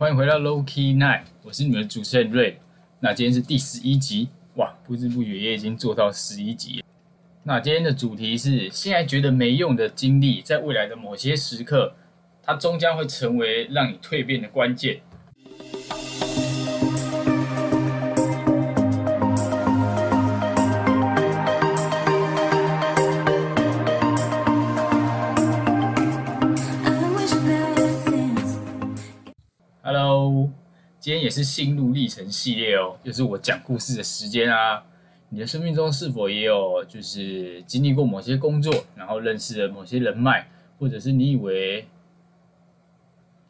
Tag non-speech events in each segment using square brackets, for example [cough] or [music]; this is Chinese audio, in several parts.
欢迎回到 Low Key Night，我是你们的主持人瑞。那今天是第十一集，哇，不知不觉也已经做到十一集。那今天的主题是：现在觉得没用的经历，在未来的某些时刻，它终将会成为让你蜕变的关键。今天也是心路历程系列哦，就是我讲故事的时间啊。你的生命中是否也有就是经历过某些工作，然后认识了某些人脉，或者是你以为，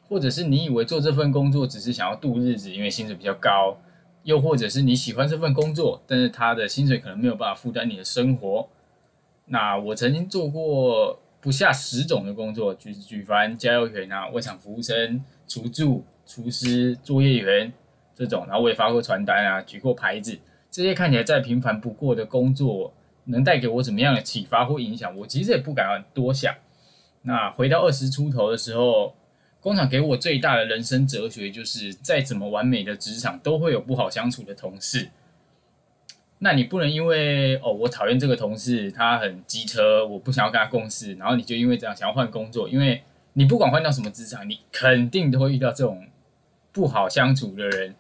或者是你以为做这份工作只是想要度日子，因为薪水比较高，又或者是你喜欢这份工作，但是他的薪水可能没有办法负担你的生活。那我曾经做过不下十种的工作，就是举凡加油员啊、外场服务生、厨助。厨师、作业员这种，然后我也发过传单啊，举过牌子，这些看起来再平凡不过的工作，能带给我怎么样的启发或影响？我其实也不敢多想。那回到二十出头的时候，工厂给我最大的人生哲学就是：再怎么完美的职场，都会有不好相处的同事。那你不能因为哦，我讨厌这个同事，他很机车，我不想要跟他共事，然后你就因为这样想要换工作，因为你不管换到什么职场，你肯定都会遇到这种。不好相处的人，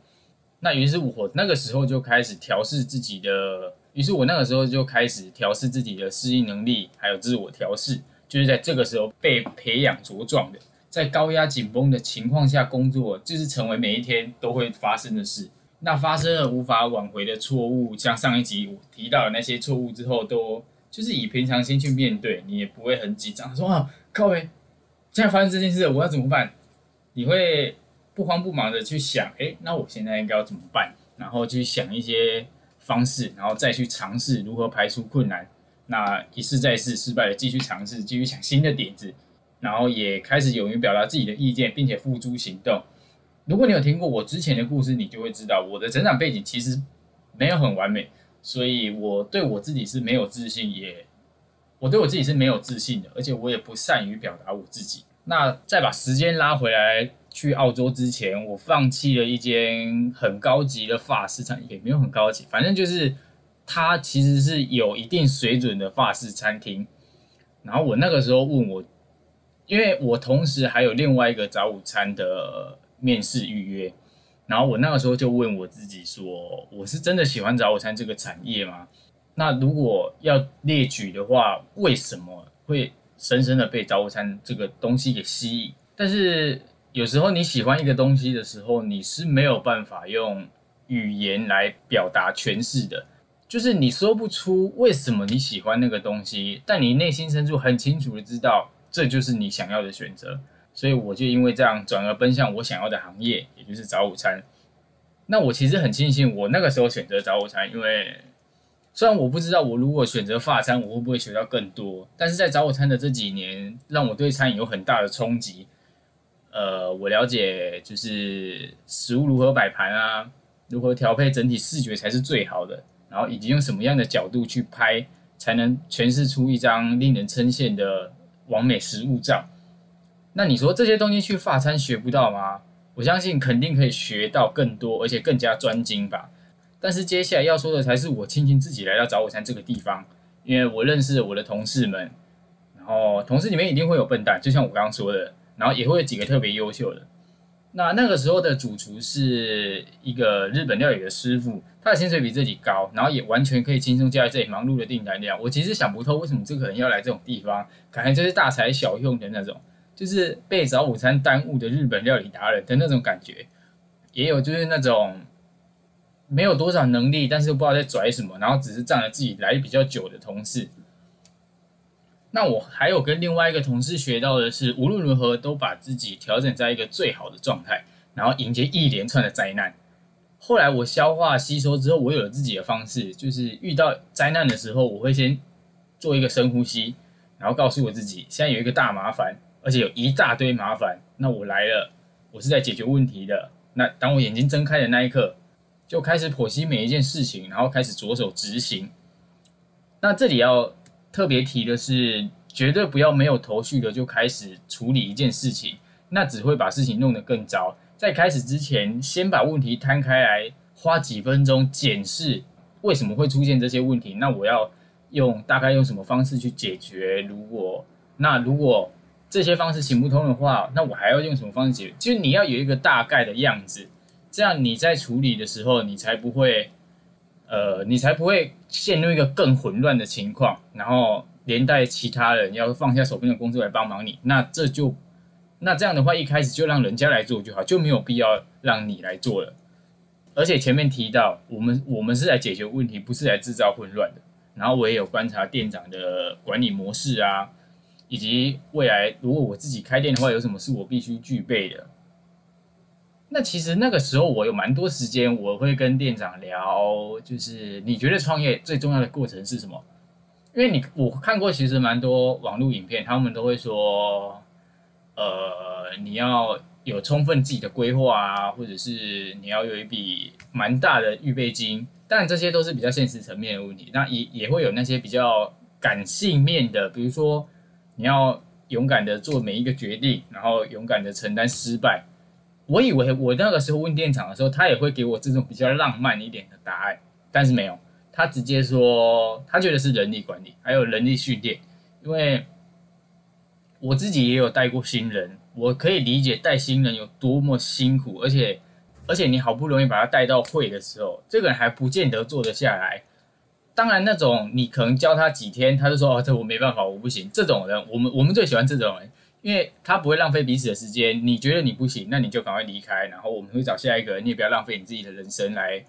那于是我那个时候就开始调试自己的，于是我那个时候就开始调试自己的适应能力，还有自我调试，就是在这个时候被培养茁壮的。在高压紧绷的情况下工作，就是成为每一天都会发生的事。那发生了无法挽回的错误，像上一集我提到的那些错误之后，都就是以平常心去面对，你也不会很紧张，说啊，各位，现在发生这件事，我要怎么办？你会。不慌不忙的去想，哎，那我现在应该要怎么办？然后去想一些方式，然后再去尝试如何排除困难。那一试再试，失败了继续尝试，继续想新的点子，然后也开始勇于表达自己的意见，并且付诸行动。如果你有听过我之前的故事，你就会知道我的成长背景其实没有很完美，所以我对我自己是没有自信，也我对我自己是没有自信的，而且我也不善于表达我自己。那再把时间拉回来。去澳洲之前，我放弃了一间很高级的发式餐，也没有很高级，反正就是它其实是有一定水准的法式餐厅。然后我那个时候问我，因为我同时还有另外一个早午餐的面试预约，然后我那个时候就问我自己说，我是真的喜欢早午餐这个产业吗？那如果要列举的话，为什么会深深的被早午餐这个东西给吸引？但是。有时候你喜欢一个东西的时候，你是没有办法用语言来表达诠释的，就是你说不出为什么你喜欢那个东西，但你内心深处很清楚的知道这就是你想要的选择，所以我就因为这样转而奔向我想要的行业，也就是早午餐。那我其实很庆幸我那个时候选择早午餐，因为虽然我不知道我如果选择发餐我会不会学到更多，但是在早午餐的这几年，让我对餐饮有很大的冲击。呃，我了解，就是食物如何摆盘啊，如何调配整体视觉才是最好的，然后以及用什么样的角度去拍，才能诠释出一张令人称羡的完美食物照。那你说这些东西去发餐学不到吗？我相信肯定可以学到更多，而且更加专精吧。但是接下来要说的才是我庆幸自己来到早午餐这个地方，因为我认识我的同事们，然后同事里面一定会有笨蛋，就像我刚刚说的。然后也会有几个特别优秀的。那那个时候的主厨是一个日本料理的师傅，他的薪水比自己高，然后也完全可以轻松加在这里忙碌的订单量。我其实想不透为什么这个人要来这种地方，感觉就是大材小用的那种，就是被早午餐耽误的日本料理达人的那种感觉。也有就是那种没有多少能力，但是又不知道在拽什么，然后只是仗着自己来比较久的同事。那我还有跟另外一个同事学到的是，无论如何都把自己调整在一个最好的状态，然后迎接一连串的灾难。后来我消化吸收之后，我有了自己的方式，就是遇到灾难的时候，我会先做一个深呼吸，然后告诉我自己，现在有一个大麻烦，而且有一大堆麻烦。那我来了，我是在解决问题的。那当我眼睛睁开的那一刻，就开始剖析每一件事情，然后开始着手执行。那这里要。特别提的是，绝对不要没有头绪的就开始处理一件事情，那只会把事情弄得更糟。在开始之前，先把问题摊开来，花几分钟检视为什么会出现这些问题。那我要用大概用什么方式去解决？如果那如果这些方式行不通的话，那我还要用什么方式解决？就是你要有一个大概的样子，这样你在处理的时候，你才不会，呃，你才不会陷入一个更混乱的情况，然后连带其他人要放下手边的工作来帮忙你，那这就。那这样的话，一开始就让人家来做就好，就没有必要让你来做了。而且前面提到，我们我们是来解决问题，不是来制造混乱的。然后我也有观察店长的管理模式啊，以及未来如果我自己开店的话，有什么是我必须具备的。那其实那个时候我有蛮多时间，我会跟店长聊，就是你觉得创业最重要的过程是什么？因为你我看过其实蛮多网络影片，他们都会说。呃，你要有充分自己的规划啊，或者是你要有一笔蛮大的预备金，当然这些都是比较现实层面的问题。那也也会有那些比较感性面的，比如说你要勇敢的做每一个决定，然后勇敢的承担失败。我以为我那个时候问店长的时候，他也会给我这种比较浪漫一点的答案，但是没有，他直接说他觉得是人力管理，还有人力训练，因为。我自己也有带过新人，我可以理解带新人有多么辛苦，而且，而且你好不容易把他带到会的时候，这个人还不见得做得下来。当然，那种你可能教他几天，他就说哦，这我没办法，我不行。这种人，我们我们最喜欢这种人，因为他不会浪费彼此的时间。你觉得你不行，那你就赶快离开，然后我们会找下一个。你也不要浪费你自己的人生来，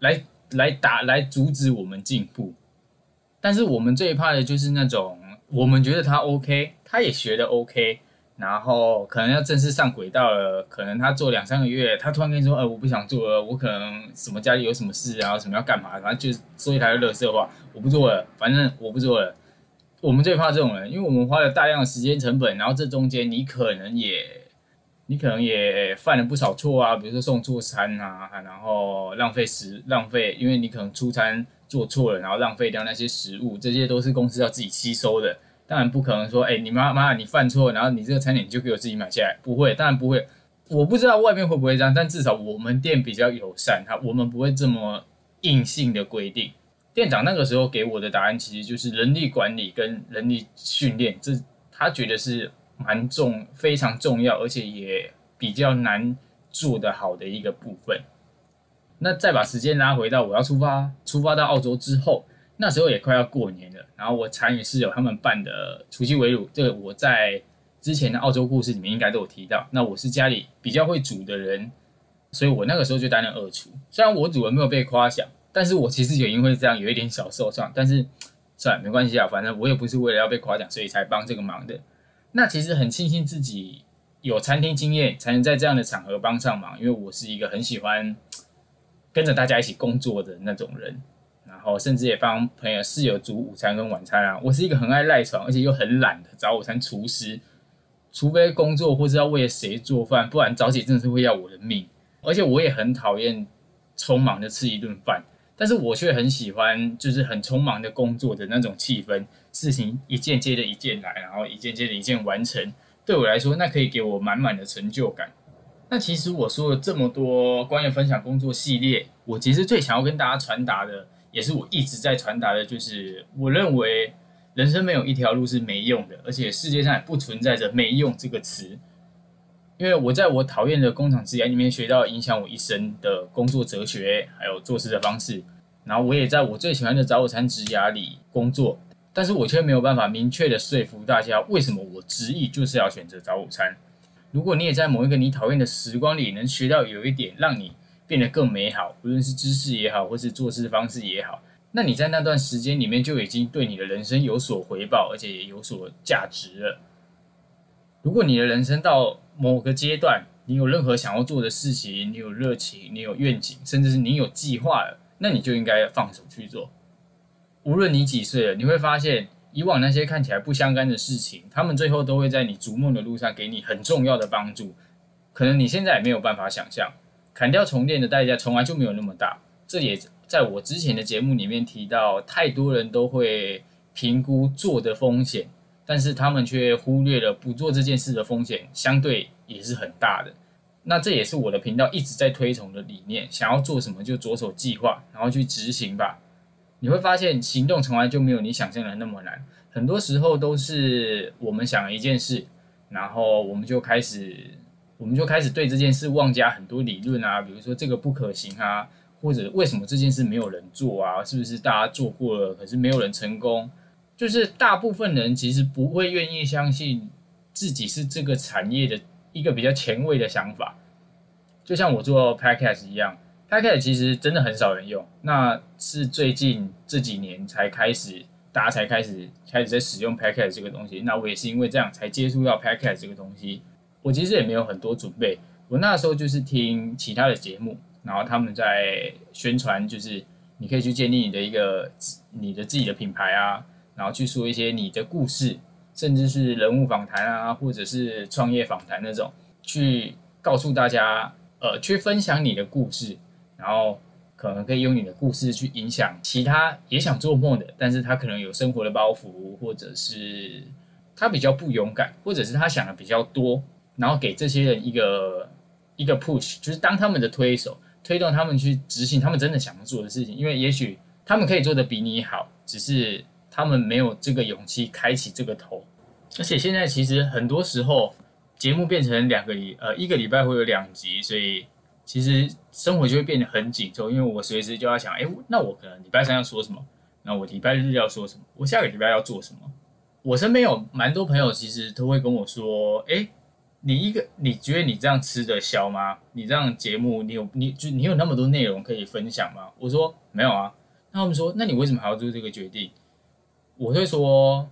来来打来阻止我们进步。但是我们最怕的就是那种。我们觉得他 OK，他也学的 OK，然后可能要正式上轨道了，可能他做两三个月，他突然跟你说，呃，我不想做了，我可能什么家里有什么事，然后什么要干嘛，反正就是说一台乐色话，我不做了，反正我不做了。我们最怕这种人，因为我们花了大量的时间成本，然后这中间你可能也，你可能也犯了不少错啊，比如说送错餐啊，然后浪费时浪费，因为你可能出餐。做错了，然后浪费掉那些食物，这些都是公司要自己吸收的。当然不可能说，哎，你妈妈你犯错，然后你这个餐点就给我自己买下来，不会，当然不会。我不知道外面会不会这样，但至少我们店比较友善，他我们不会这么硬性的规定。店长那个时候给我的答案其实就是人力管理跟人力训练，这他觉得是蛮重、非常重要，而且也比较难做得好的一个部分。那再把时间拉回到我要出发，出发到澳洲之后，那时候也快要过年了。然后我参与室友他们办的除夕围炉，这个我在之前的澳洲故事里面应该都有提到。那我是家里比较会煮的人，所以我那个时候就担任二厨。虽然我煮的没有被夸奖，但是我其实也因为这样有一点小受伤。但是 [tsk] 算了，没关系啊，反正我也不是为了要被夸奖，所以才帮这个忙的。那其实很庆幸自己有餐厅经验，才能在这样的场合帮上忙，因为我是一个很喜欢。[tsk] 跟着大家一起工作的那种人，然后甚至也帮朋友室友煮午餐跟晚餐啊。我是一个很爱赖床，而且又很懒的早午餐厨师。除非工作或是要为了谁做饭，不然早起真的是会要我的命。而且我也很讨厌匆忙的吃一顿饭，但是我却很喜欢就是很匆忙的工作的那种气氛，事情一件接着一件来，然后一件接着一件完成。对我来说，那可以给我满满的成就感。那其实我说了这么多关于分享工作系列，我其实最想要跟大家传达的，也是我一直在传达的，就是我认为人生没有一条路是没用的，而且世界上也不存在着没用这个词。因为我在我讨厌的工厂职业里面学到影响我一生的工作哲学，还有做事的方式，然后我也在我最喜欢的早午餐职涯里工作，但是我却没有办法明确的说服大家，为什么我执意就是要选择早午餐。如果你也在某一个你讨厌的时光里，能学到有一点让你变得更美好，无论是知识也好，或是做事方式也好，那你在那段时间里面就已经对你的人生有所回报，而且也有所价值了。如果你的人生到某个阶段，你有任何想要做的事情，你有热情，你有愿景，甚至是你有计划了，那你就应该放手去做。无论你几岁了，你会发现。以往那些看起来不相干的事情，他们最后都会在你逐梦的路上给你很重要的帮助。可能你现在也没有办法想象，砍掉重练的代价从来就没有那么大。这也在我之前的节目里面提到，太多人都会评估做的风险，但是他们却忽略了不做这件事的风险相对也是很大的。那这也是我的频道一直在推崇的理念，想要做什么就着手计划，然后去执行吧。你会发现，行动从来就没有你想象的那么难。很多时候都是我们想了一件事，然后我们就开始，我们就开始对这件事妄加很多理论啊，比如说这个不可行啊，或者为什么这件事没有人做啊？是不是大家做过了，可是没有人成功？就是大部分人其实不会愿意相信自己是这个产业的一个比较前卫的想法，就像我做 podcast 一样，podcast 其实真的很少人用，那是最近这几年才开始，大家才开始开始在使用 podcast 这个东西。那我也是因为这样才接触到 podcast 这个东西。我其实也没有很多准备，我那时候就是听其他的节目，然后他们在宣传，就是你可以去建立你的一个你的自己的品牌啊。然后去说一些你的故事，甚至是人物访谈啊，或者是创业访谈那种，去告诉大家，呃，去分享你的故事，然后可能可以用你的故事去影响其他也想做梦的，但是他可能有生活的包袱，或者是他比较不勇敢，或者是他想的比较多，然后给这些人一个一个 push，就是当他们的推手，推动他们去执行他们真的想要做的事情，因为也许他们可以做的比你好，只是。他们没有这个勇气开启这个头，而且现在其实很多时候节目变成两个礼呃一个礼拜会有两集，所以其实生活就会变得很紧凑，因为我随时就要想，哎，那我可能礼拜三要说什么？那我礼拜日要说什么？我下个礼拜要做什么？我身边有蛮多朋友，其实都会跟我说，哎，你一个你觉得你这样吃得消吗？你这样节目你有你就你有那么多内容可以分享吗？我说没有啊。那他们说，那你为什么还要做这个决定？我会说，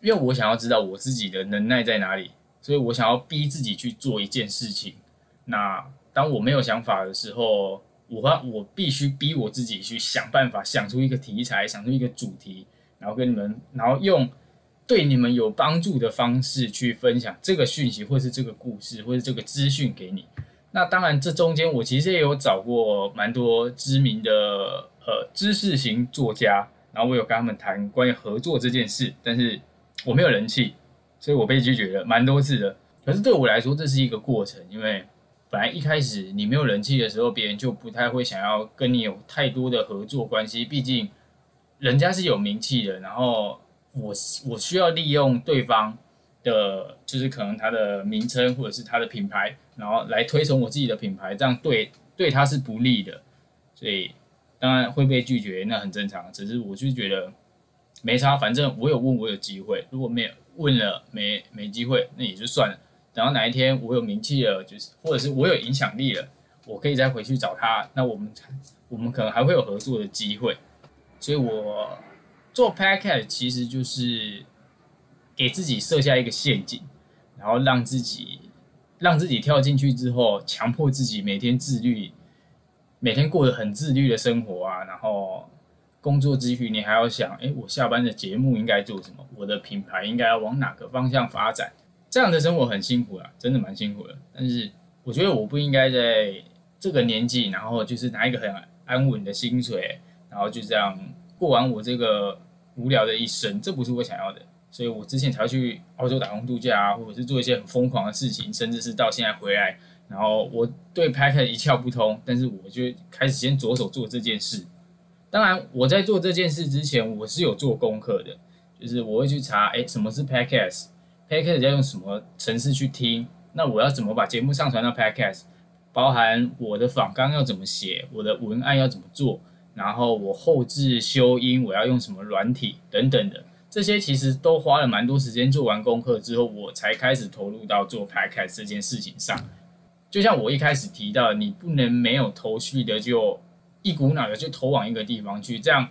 因为我想要知道我自己的能耐在哪里，所以我想要逼自己去做一件事情。那当我没有想法的时候，我我必须逼我自己去想办法，想出一个题材，想出一个主题，然后跟你们，然后用对你们有帮助的方式去分享这个讯息，或是这个故事，或是这个资讯给你。那当然，这中间我其实也有找过蛮多知名的呃知识型作家。然后我有跟他们谈关于合作这件事，但是我没有人气，所以我被拒绝了蛮多次的。可是对我来说，这是一个过程，因为本来一开始你没有人气的时候，别人就不太会想要跟你有太多的合作关系，毕竟人家是有名气的。然后我我需要利用对方的，就是可能他的名称或者是他的品牌，然后来推崇我自己的品牌，这样对对他是不利的，所以。当然会被拒绝，那很正常。只是我就觉得没差，反正我有问，我有机会。如果没有问了，没没机会，那也就算了。等到哪一天我有名气了，就是或者是我有影响力了，我可以再回去找他。那我们我们可能还会有合作的机会。所以我做 podcast 其实就是给自己设下一个陷阱，然后让自己让自己跳进去之后，强迫自己每天自律。每天过得很自律的生活啊，然后工作之余，你还要想，哎，我下班的节目应该做什么？我的品牌应该要往哪个方向发展？这样的生活很辛苦啊，真的蛮辛苦的。但是我觉得我不应该在这个年纪，然后就是拿一个很安稳的薪水，然后就这样过完我这个无聊的一生，这不是我想要的。所以我之前才会去澳洲打工度假啊，或者是做一些很疯狂的事情，甚至是到现在回来。然后我对 p a c k 一窍不通，但是我就开始先着手做这件事。当然，我在做这件事之前，我是有做功课的，就是我会去查，哎，什么是 Podcast？Podcast 要用什么程式去听？那我要怎么把节目上传到 Podcast？包含我的访纲要怎么写，我的文案要怎么做，然后我后置修音我要用什么软体等等的，这些其实都花了蛮多时间。做完功课之后，我才开始投入到做 Podcast 这件事情上。就像我一开始提到，你不能没有头绪的就一股脑的就投往一个地方去，这样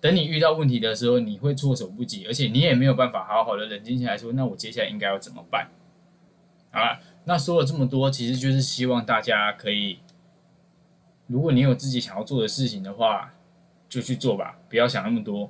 等你遇到问题的时候，你会措手不及，而且你也没有办法好好的冷静下来说，那我接下来应该要怎么办？好了，那说了这么多，其实就是希望大家可以，如果你有自己想要做的事情的话，就去做吧，不要想那么多，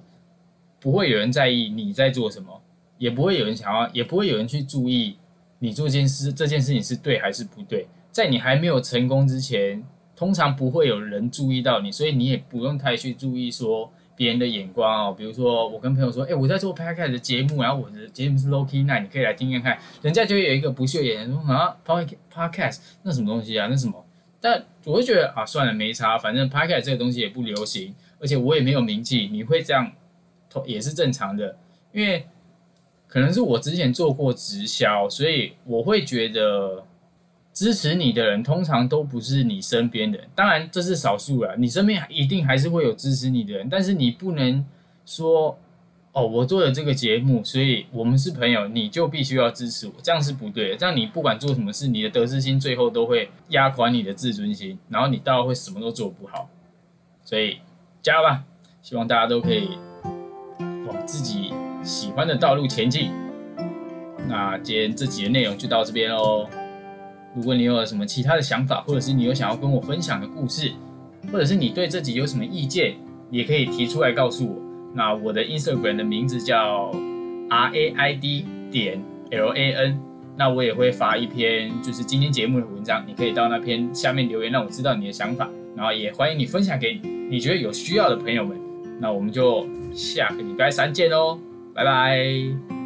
不会有人在意你在做什么，也不会有人想要，也不会有人去注意你做件事这件事情是对还是不对。在你还没有成功之前，通常不会有人注意到你，所以你也不用太去注意说别人的眼光哦，比如说我跟朋友说，哎，我在做 podcast 的节目，然后我的节目是 low key night，你可以来听看看，人家就有一个不屑眼神说啊，podcast 那什么东西啊，那什么？但我会觉得啊，算了，没差，反正 podcast 这个东西也不流行，而且我也没有名气，你会这样，也是正常的，因为可能是我之前做过直销，所以我会觉得。支持你的人通常都不是你身边的人，当然这是少数了。你身边一定还是会有支持你的人，但是你不能说哦，我做了这个节目，所以我们是朋友，你就必须要支持我，这样是不对的。这样你不管做什么事，你的得失心最后都会压垮你的自尊心，然后你到会什么都做不好。所以加油吧！希望大家都可以往自己喜欢的道路前进。那今天这集的内容就到这边喽。如果你有什么其他的想法，或者是你有想要跟我分享的故事，或者是你对这集有什么意见，也可以提出来告诉我。那我的 Instagram 的名字叫 R A I D 点 L A N，那我也会发一篇就是今天节目的文章，你可以到那篇下面留言，让我知道你的想法。然后也欢迎你分享给你觉得有需要的朋友们。那我们就下个礼拜三见喽，拜拜。